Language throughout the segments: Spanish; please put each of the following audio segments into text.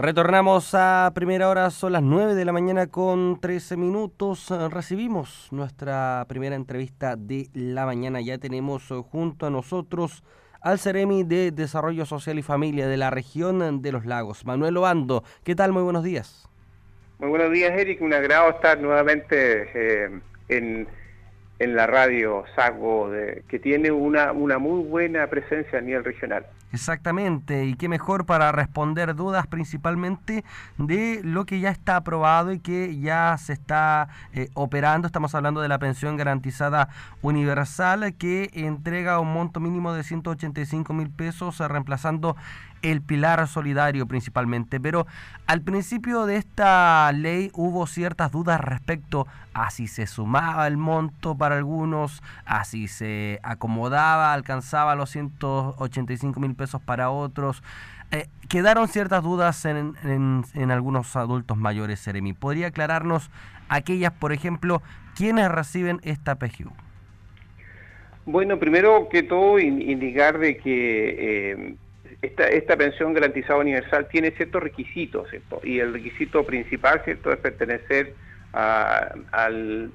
Retornamos a primera hora, son las 9 de la mañana con 13 minutos. Recibimos nuestra primera entrevista de la mañana. Ya tenemos junto a nosotros al Ceremi de Desarrollo Social y Familia de la región de los lagos, Manuel Obando. ¿Qué tal? Muy buenos días. Muy buenos días, Eric. Un agrado estar nuevamente eh, en en la radio Sago, de, que tiene una, una muy buena presencia a nivel regional. Exactamente, y qué mejor para responder dudas principalmente de lo que ya está aprobado y que ya se está eh, operando. Estamos hablando de la pensión garantizada universal que entrega un monto mínimo de 185 mil pesos, eh, reemplazando el pilar solidario principalmente. Pero al principio de esta ley hubo ciertas dudas respecto a si se sumaba el monto para algunos, a si se acomodaba, alcanzaba los 185 mil pesos para otros. Eh, quedaron ciertas dudas en, algunos adultos mayores, Seremi. ¿Podría aclararnos aquellas, por ejemplo, quienes reciben esta PGU? Bueno, primero que todo indicar de que eh, esta, pensión garantizada universal tiene ciertos requisitos, ¿cierto? Y el requisito principal, ¿cierto?, es pertenecer al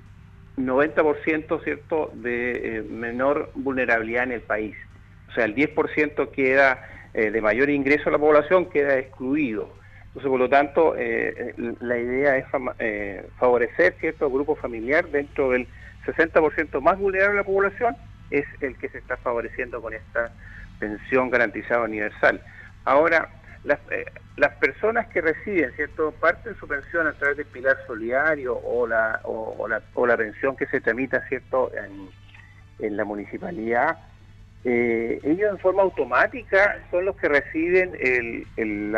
90%, ¿cierto?, de eh, menor vulnerabilidad en el país. O sea, el 10% queda eh, de mayor ingreso a la población queda excluido. Entonces, por lo tanto, eh, la idea es favorecer cierto grupo familiar dentro del 60% más vulnerable de la población, es el que se está favoreciendo con esta pensión garantizada universal. Ahora, las, eh, las personas que reciben, ¿cierto?, parte de su pensión a través del pilar solidario o la, o, la, o la pensión que se tramita, ¿cierto?, en, en la municipalidad, eh, ellos en forma automática son los que reciben el, el,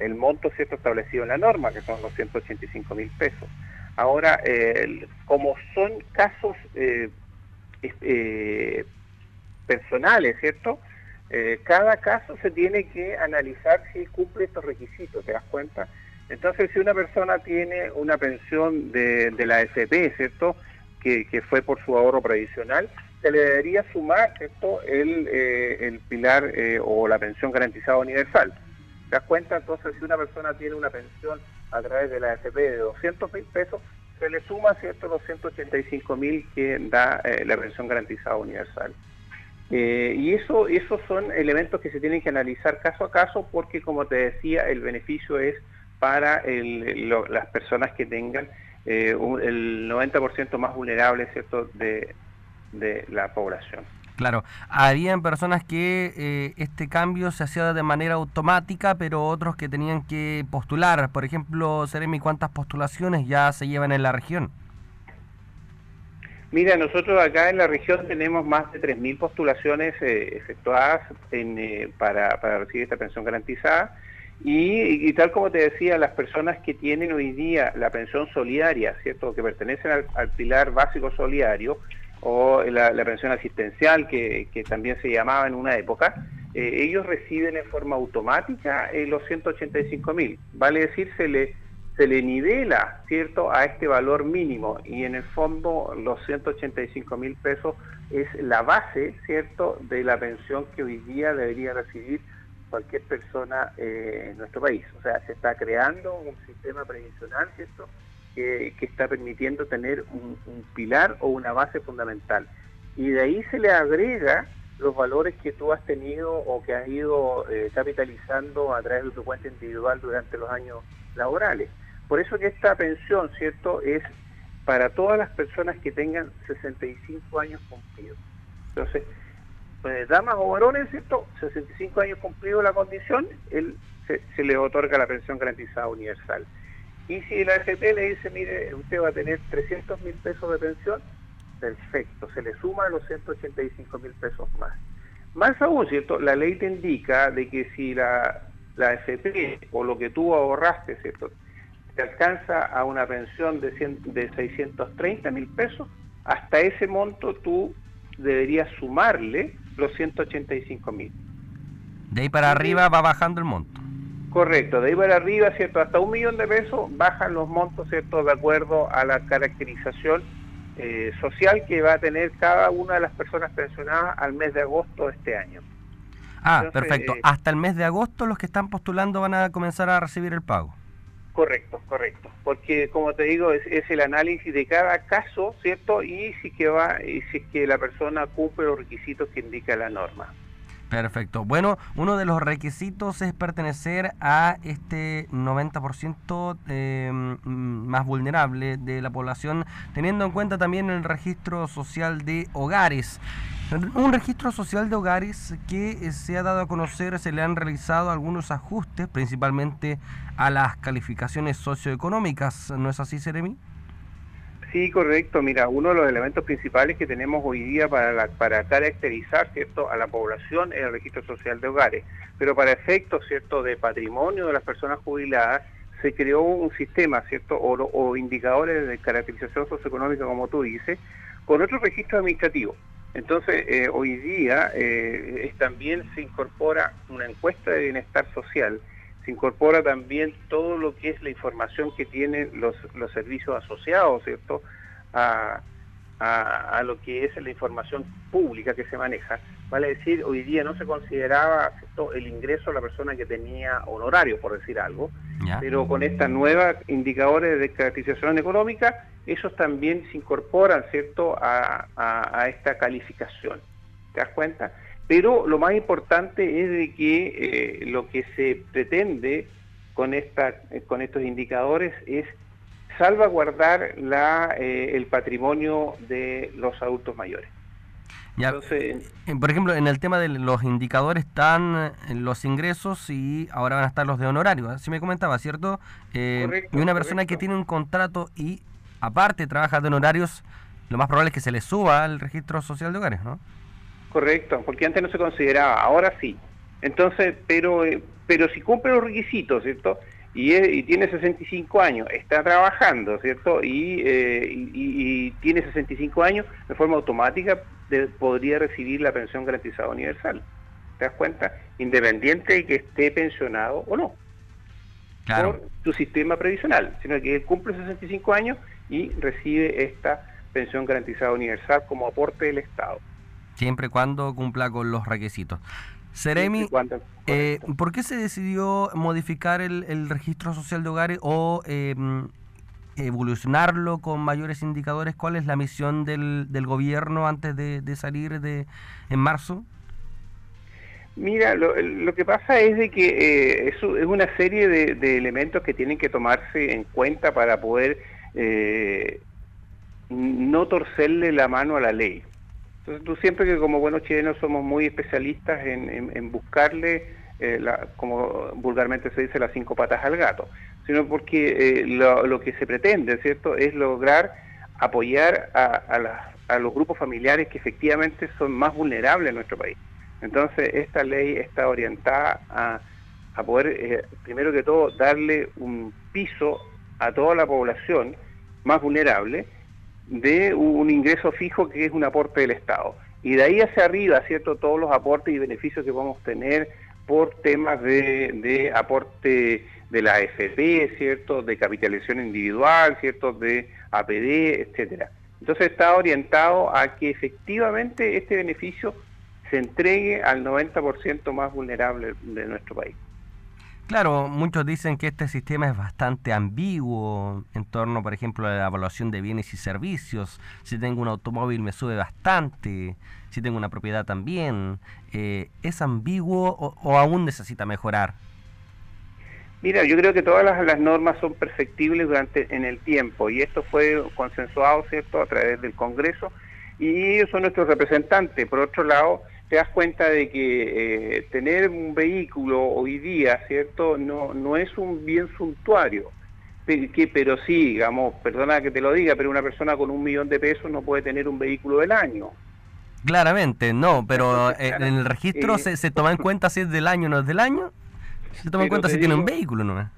el, monto cierto establecido en la norma, que son los 185 mil pesos. Ahora, como son casos eh, personales, ¿cierto? Eh, cada caso se tiene que analizar si cumple estos requisitos, ¿te das cuenta? Entonces, si una persona tiene una pensión de, la AFP, ¿cierto? Que, fue por su ahorro previsional, se le debería sumar, ¿cierto? El, eh, el pilar eh, o la pensión garantizada universal. ¿Te das cuenta? Entonces, si una persona tiene una pensión a través de la AFP de 200 mil pesos, se le suma, ¿cierto?, los 185 mil que da la pensión garantizada universal. Eh, y eso, esos son elementos que se tienen que analizar caso a caso porque, como te decía, el beneficio es para las personas que tengan eh, el 90% más vulnerable ¿cierto? De, la población. Claro, habían personas que eh, este cambio se hacía de manera automática, pero otros que tenían que postular. Por ejemplo, Seremi, ¿cuántas postulaciones ya se llevan en la región? Mira, nosotros acá en la región tenemos más de 3.000 postulaciones eh, efectuadas eh, para, recibir esta pensión garantizada y, tal como te decía, las personas que tienen hoy día la pensión solidaria, ¿cierto? que pertenecen al, pilar básico solidario o la, pensión asistencial que, también se llamaba en una época, eh, ellos reciben en forma automática los 185 mil. Vale decir, se le se le nivela, ¿cierto?, a este valor mínimo y en el fondo los 185 mil pesos es la base, ¿cierto?, de la pensión que hoy día debería recibir cualquier persona eh, en nuestro país. O sea, se está creando un sistema previsional, ¿cierto?, que, está permitiendo tener un, pilar o una base fundamental. Y de ahí se le agrega los valores que tú has tenido o que has ido eh, capitalizando a través de tu cuenta individual durante los años laborales. Por eso que esta pensión, ¿cierto?, es para todas las personas que tengan 65 años cumplidos. Entonces, pues, damas o varones, ¿cierto?, 65 años cumplidos la condición, él se, le otorga la pensión garantizada universal. Y si la AFP le dice, mire, usted va a tener 300 mil pesos de pensión, perfecto, se le suma los 185 mil pesos más. Más aún, ¿cierto? La ley te indica de que si la, la AFP o lo que tú ahorraste, ¿cierto? Te alcanza a una pensión de, de 630 mil pesos, hasta ese monto tú deberías sumarle los 185 mil. De ahí para arriba va bajando el monto. Correcto, de ahí para arriba, ¿cierto? Hasta un millón de pesos bajan los montos, ¿cierto? De acuerdo a la caracterización eh, social que va a tener cada una de las personas pensionadas al mes de agosto de este año. Ah, perfecto. Eh, Hasta el mes de agosto los que están postulando van a comenzar a recibir el pago. Correcto, correcto. Porque como te digo, es, el análisis de cada caso, ¿cierto? Y si que va, y si que la persona cumple los requisitos que indica la norma. Perfecto. Bueno, uno de los requisitos es pertenecer a este 90% eh, mm, más vulnerable de la población, teniendo en cuenta también el registro social de hogares. Un registro social de hogares que eh, se ha dado a conocer, se le han realizado algunos ajustes, principalmente a las calificaciones socioeconómicas. ¿No es así, Seremi? Sí, correcto. Mira, uno de los elementos principales que tenemos hoy día para, para caracterizar cierto a la población es el registro social de hogares, pero para efectos cierto de patrimonio de las personas jubiladas se creó un sistema cierto o, indicadores de caracterización socioeconómica, como tú dices, con otro registro administrativo. Entonces, eh, hoy día eh, también se incorpora una encuesta de bienestar social, se incorpora también todo lo que es la información que tienen los, los servicios asociados, ¿cierto?, a, a, lo que es la información pública que se maneja. Vale decir, hoy día no se consideraba el ingreso a la persona que tenía honorario, por decir algo, pero con estas nuevas indicadores de caracterización económica, esos también se incorporan, ¿cierto?, a, a, esta calificación. ¿Te das cuenta? Pero lo más importante es de que eh, lo que se pretende con, esta, con estos indicadores es salvaguardar la, eh, el patrimonio de los adultos mayores. Entonces, por ejemplo, en el tema de los indicadores están eh, los ingresos y ahora van a estar los de honorario. Así me comentaba, ¿cierto? Eh, y una persona que tiene un contrato y aparte trabaja de honorarios, lo más probable es que se le suba al registro social de hogares, ¿no? Correcto, porque antes no se consideraba, ahora sí. Entonces, pero, pero si cumple los requisitos, ¿cierto? y, tiene 65 años, está trabajando, ¿cierto? Y, eh, tiene 65 años, de forma automática podría recibir la pensión garantizada universal. ¿Te das cuenta? Independiente de que esté pensionado o no. Por su sistema previsional, sino que él cumple 65 años y recibe esta pensión garantizada universal como aporte del Estado. Siempre y cuando cumpla con los requisitos. Seremi, eh, ¿por qué se decidió modificar el, registro social de hogares o em, evolucionarlo con mayores indicadores? ¿Cuál es la misión del, del gobierno antes de, salir de, en marzo? Mira, lo, que pasa es de que eh, es, una serie de, elementos que tienen que tomarse en cuenta para poder eh, no torcerle la mano a la ley. Entonces tú siempre que como buenos chilenos somos muy especialistas en, buscarle, eh, como vulgarmente se dice, las cinco patas al gato, sino porque eh, lo, que se pretende, ¿cierto?, es lograr apoyar a, los grupos familiares que efectivamente son más vulnerables en nuestro país. Entonces esta ley está orientada a, poder, eh, primero que todo, darle un piso a toda la población más vulnerable, de un ingreso fijo que es un aporte del Estado. Y de ahí hacia arriba, ¿cierto? Todos los aportes y beneficios que vamos a tener por temas de, de aporte de la AFP, ¿cierto? De capitalización individual, ¿cierto? De APD, etcétera. Entonces está orientado a que efectivamente este beneficio se entregue al 90% más vulnerable de nuestro país. Claro, muchos dicen que este sistema es bastante ambiguo en torno, por ejemplo, a la evaluación de bienes y servicios. Si tengo un automóvil me sube bastante, si tengo una propiedad también. Eh, ¿Es ambiguo o, aún necesita mejorar? Mira, yo creo que todas las, normas son perfectibles durante en el tiempo y esto fue consensuado, ¿cierto?, a través del Congreso y ellos son nuestros representantes. Por otro lado, te das cuenta de que eh, tener un vehículo hoy día, ¿cierto? No, no es un bien suntuario. Que, pero sí, digamos, perdona que te lo diga, pero una persona con un millón de pesos no puede tener un vehículo del año. Claramente, no, pero eh, en el registro se, se toma en cuenta si es del año o no es del año. Se toma en cuenta si tiene un vehículo, ¿no?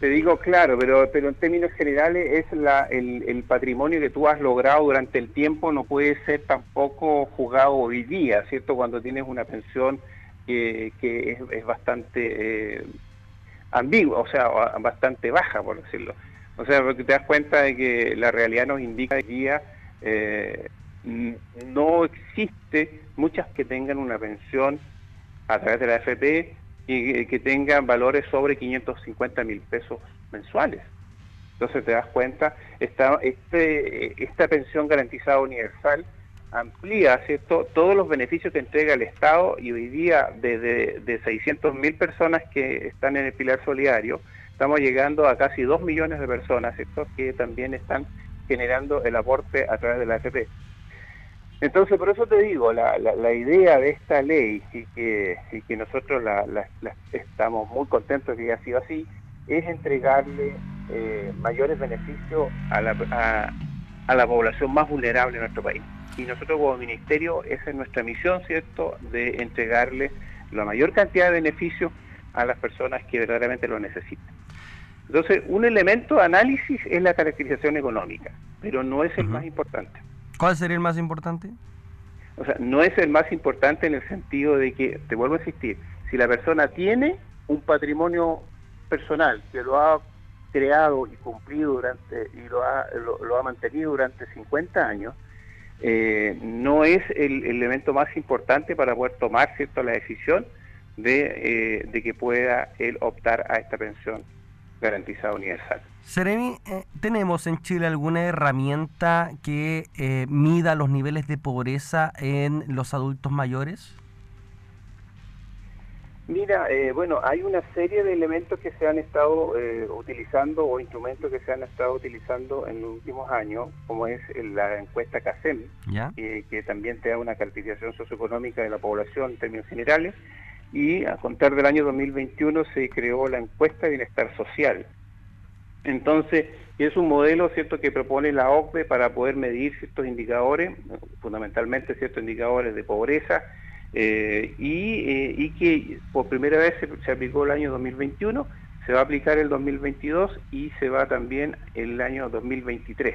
Te digo claro, pero, pero en términos generales es la, el, patrimonio que tú has logrado durante el tiempo no puede ser tampoco juzgado hoy día, ¿cierto? Cuando tienes una pensión que, que es, bastante eh, ambigua, o sea, bastante baja, por decirlo. O sea, porque te das cuenta de que la realidad nos indica que día eh, no existe muchas que tengan una pensión a través de la AFP y que tengan valores sobre 550 mil pesos mensuales. Entonces te das cuenta, esta, este, esta pensión garantizada universal amplía ¿cierto? todos los beneficios que entrega el Estado y hoy día desde de 600 mil personas que están en el pilar solidario, estamos llegando a casi 2 millones de personas ¿cierto? que también están generando el aporte a través de la AFP. Entonces, por eso te digo, la, la, idea de esta ley y que, y que nosotros la, estamos muy contentos de que haya sido así, es entregarle eh, mayores beneficios a la, a, la población más vulnerable de nuestro país. Y nosotros como ministerio, esa es nuestra misión, ¿cierto?, de entregarle la mayor cantidad de beneficios a las personas que verdaderamente lo necesitan. Entonces, un elemento de análisis es la caracterización económica, pero no es el más importante. ¿Cuál sería el más importante? O sea, no es el más importante en el sentido de que, te vuelvo a insistir, si la persona tiene un patrimonio personal que lo ha creado y cumplido durante y lo ha, mantenido durante 50 años, eh, no es el, elemento más importante para poder tomar cierto la decisión de, eh, de que pueda él optar a esta pensión garantizada universal. Seremi, eh, ¿tenemos en Chile alguna herramienta que eh, mida los niveles de pobreza en los adultos mayores? Mira, eh, bueno, hay una serie de elementos que se han estado utilizando o instrumentos que se han estado utilizando en los últimos años, como es la encuesta CASEM, que también te da una calificación socioeconómica de la población en términos generales, y a contar del año 2021 se creó la encuesta de bienestar social. Entonces, es un modelo cierto que propone la OCDE para poder medir ciertos indicadores, fundamentalmente ciertos indicadores de pobreza, eh, eh, y, que por primera vez se, aplicó el año 2021, se va a aplicar el 2022 y se va también el año 2023.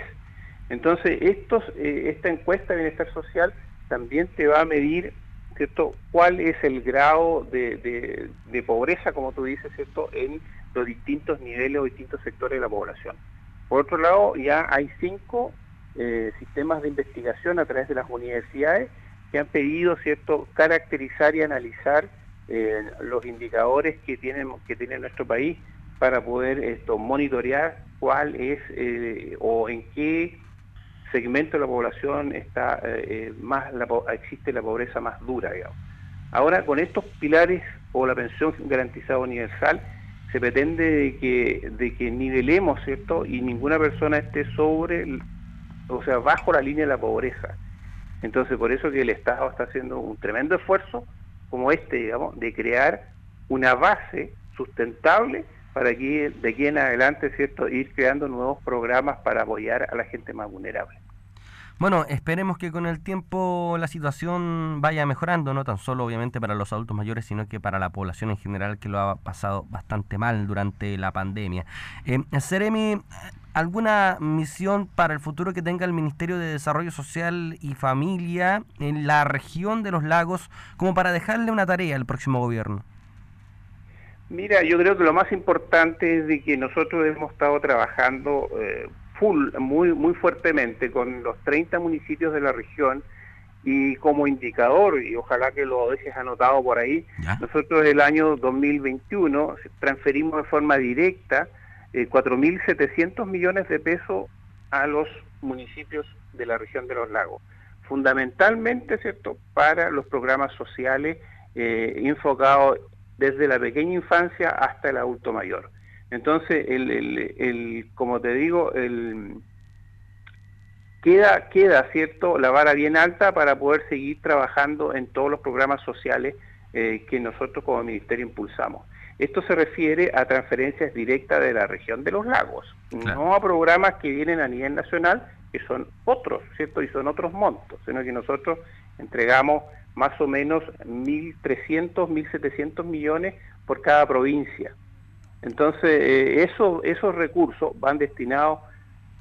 Entonces, eh, esta encuesta de bienestar social también te va a medir ¿cierto? ¿Cuál es el grado de, pobreza, como tú dices, ¿cierto?, en los distintos niveles o distintos sectores de la población. Por otro lado, ya hay cinco eh, sistemas de investigación a través de las universidades que han pedido, ¿cierto?, caracterizar y analizar eh, los indicadores que tienen que tiene nuestro país para poder esto monitorear cuál es eh, o en qué segmento de la población está más existe la pobreza más dura. Ahora, con estos pilares o la pensión garantizada universal, se pretende de que, de que nivelemos, ¿cierto? Y ninguna persona esté sobre, o sea, bajo la línea de la pobreza. Entonces, por eso que el Estado está haciendo un tremendo esfuerzo como este, digamos, de crear una base sustentable para que de aquí en adelante, ¿cierto?, ir creando nuevos programas para apoyar a la gente más vulnerable. Bueno, esperemos que con el tiempo la situación vaya mejorando, no tan solo obviamente para los adultos mayores, sino que para la población en general que lo ha pasado bastante mal durante la pandemia. Eh, Seremi, ¿alguna misión para el futuro que tenga el Ministerio de Desarrollo Social y Familia en la región de los lagos como para dejarle una tarea al próximo gobierno? Mira, yo creo que lo más importante es de que nosotros hemos estado trabajando eh, full, muy, muy fuertemente con los 30 municipios de la región y como indicador, y ojalá que lo dejes anotado por ahí, nosotros el año 2021 transferimos de forma directa eh, 4.700 millones de pesos a los municipios de la región de los lagos, fundamentalmente, ¿cierto?, para los programas sociales eh, enfocados desde la pequeña infancia hasta el adulto mayor. Entonces, el, el, como te digo, el, queda, queda, ¿cierto?, la vara bien alta para poder seguir trabajando en todos los programas sociales eh, que nosotros como Ministerio impulsamos. Esto se refiere a transferencias directas de la región de los lagos, no a programas que vienen a nivel nacional, que son otros, ¿cierto? Y son otros montos, sino que nosotros entregamos más o menos 1.300, 1.700 millones por cada provincia. Entonces, eh, eso, esos recursos van destinados,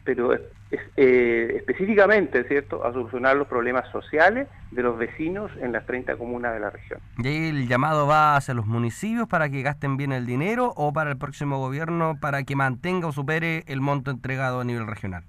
pero eh, específicamente, ¿cierto?, a solucionar los problemas sociales de los vecinos en las 30 comunas de la región. ¿Y el llamado va hacia los municipios para que gasten bien el dinero o para el próximo gobierno para que mantenga o supere el monto entregado a nivel regional?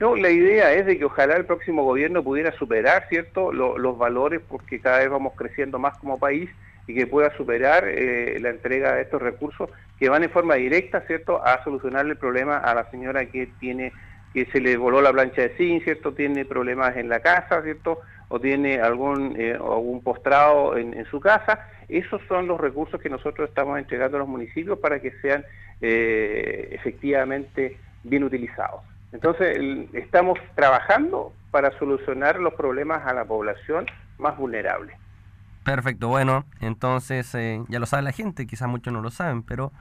No, la idea es de que ojalá el próximo gobierno pudiera superar, ¿cierto?, los valores porque cada vez vamos creciendo más como país y que pueda superar eh, la entrega de estos recursos que van en forma directa, ¿cierto?, a solucionarle el problema a la señora que tiene que se le voló la plancha de zinc, ¿cierto?, tiene problemas en la casa, ¿cierto?, o tiene algún, eh, algún postrado en, su casa. Esos son los recursos que nosotros estamos entregando a los municipios para que sean eh, efectivamente bien utilizados. Entonces, estamos trabajando para solucionar los problemas a la población más vulnerable. Perfecto, bueno, entonces eh, ya lo sabe la gente, quizás muchos no lo saben, pero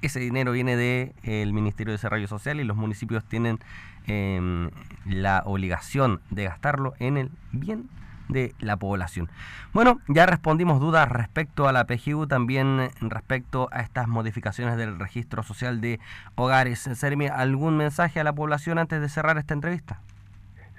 ese dinero viene del el Ministerio de Desarrollo Social y los municipios tienen em, la obligación de gastarlo en el bien de la población. Bueno, ya respondimos dudas respecto a la PGU, también respecto a estas modificaciones del registro social de hogares. Sermi, ¿algún mensaje a la población antes de cerrar esta entrevista?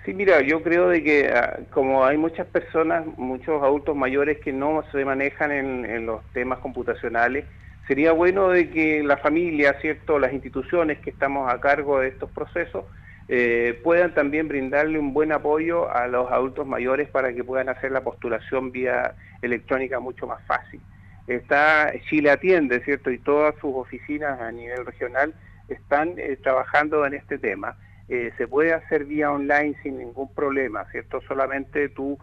Sí, mira, yo creo de que ah, como hay muchas personas, muchos adultos mayores que no se manejan en los temas computacionales, sería bueno de que la familia, ¿cierto?, las instituciones que estamos a cargo de estos procesos eh, puedan también brindarle un buen apoyo a los adultos mayores para que puedan hacer la postulación vía electrónica mucho más fácil. Está Chile Atiende, ¿cierto? Y todas sus oficinas a nivel regional están eh, trabajando en este tema. Eh, se puede hacer vía online sin ningún problema, ¿cierto? Solamente tú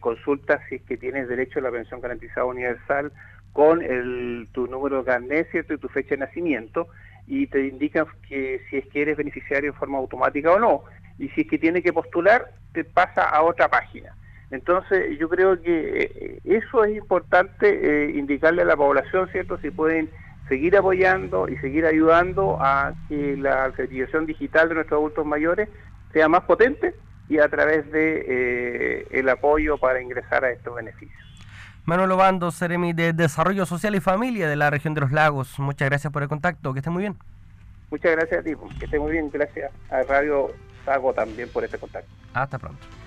consultas si es que tienes derecho a la pensión garantizada universal con el, tu número de carnet, ¿cierto? Y tu fecha de nacimiento y te indican que si es que eres beneficiario en forma automática o no. Y si es que tiene que postular, te pasa a otra página. Entonces, yo creo que eh, eso es importante eh, indicarle a la población, ¿cierto? Si pueden seguir apoyando y seguir ayudando a que la alfabetización digital de nuestros adultos mayores sea más potente y a través de eh, el apoyo para ingresar a estos beneficios. Manuel Obando, Seremi de Desarrollo Social y Familia de la región de los lagos. Muchas gracias por el contacto, que esté muy bien. Muchas gracias a ti, que esté muy bien. Gracias a Radio Sago también por este contacto. Hasta pronto.